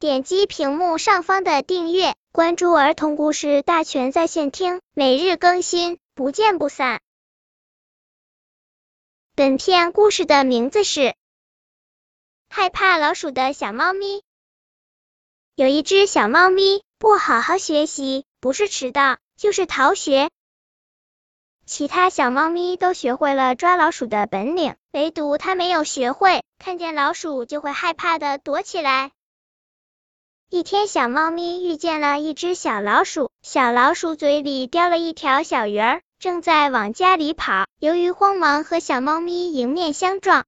点击屏幕上方的订阅，关注儿童故事大全在线听，每日更新，不见不散。本片故事的名字是《害怕老鼠的小猫咪》。有一只小猫咪不好好学习，不是迟到就是逃学。其他小猫咪都学会了抓老鼠的本领，唯独它没有学会，看见老鼠就会害怕的躲起来。一天，小猫咪遇见了一只小老鼠，小老鼠嘴里叼了一条小鱼儿，正在往家里跑。由于慌忙，和小猫咪迎面相撞。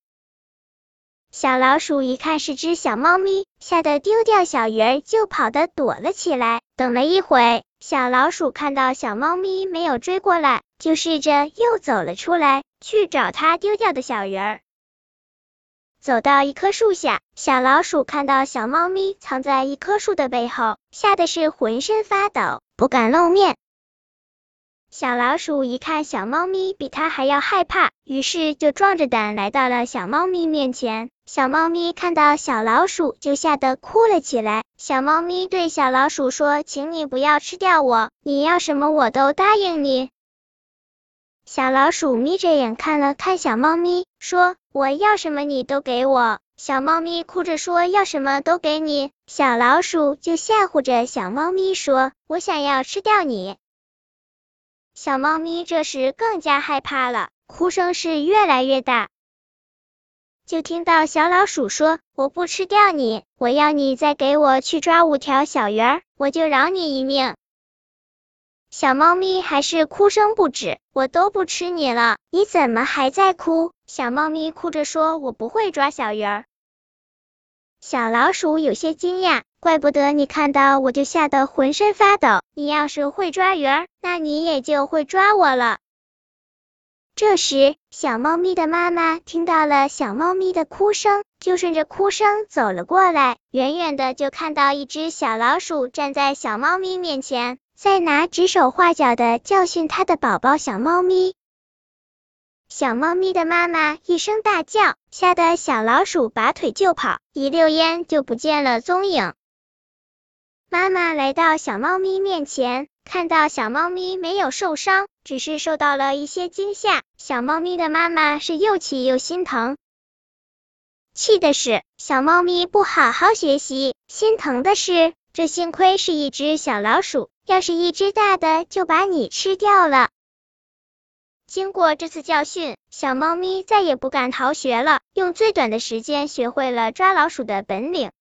小老鼠一看是只小猫咪，吓得丢掉小鱼儿就跑的躲了起来。等了一会，小老鼠看到小猫咪没有追过来。就试着又走了出来，去找它丢掉的小鱼儿。走到一棵树下，小老鼠看到小猫咪藏在一棵树的背后，吓得是浑身发抖，不敢露面。小老鼠一看小猫咪比它还要害怕，于是就壮着胆来到了小猫咪面前。小猫咪看到小老鼠，就吓得哭了起来。小猫咪对小老鼠说：“请你不要吃掉我，你要什么我都答应你。”小老鼠眯着眼看了看小猫咪，说：“我要什么你都给我。”小猫咪哭着说：“要什么都给你。”小老鼠就吓唬着小猫咪说：“我想要吃掉你。”小猫咪这时更加害怕了，哭声是越来越大。就听到小老鼠说：“我不吃掉你，我要你再给我去抓五条小鱼儿，我就饶你一命。”小猫咪还是哭声不止，我都不吃你了，你怎么还在哭？小猫咪哭着说：“我不会抓小鱼儿。”小老鼠有些惊讶，怪不得你看到我就吓得浑身发抖。你要是会抓鱼儿，那你也就会抓我了。这时，小猫咪的妈妈听到了小猫咪的哭声，就顺着哭声走了过来，远远的就看到一只小老鼠站在小猫咪面前。在拿指手画脚的教训他的宝宝小猫咪，小猫咪的妈妈一声大叫，吓得小老鼠拔腿就跑，一溜烟就不见了踪影。妈妈来到小猫咪面前，看到小猫咪没有受伤，只是受到了一些惊吓。小猫咪的妈妈是又气又心疼，气的是小猫咪不好好学习，心疼的是这幸亏是一只小老鼠。要是一只大的，就把你吃掉了。经过这次教训，小猫咪再也不敢逃学了，用最短的时间学会了抓老鼠的本领。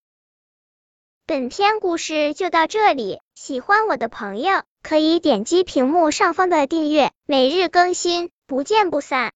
本篇故事就到这里，喜欢我的朋友可以点击屏幕上方的订阅，每日更新，不见不散。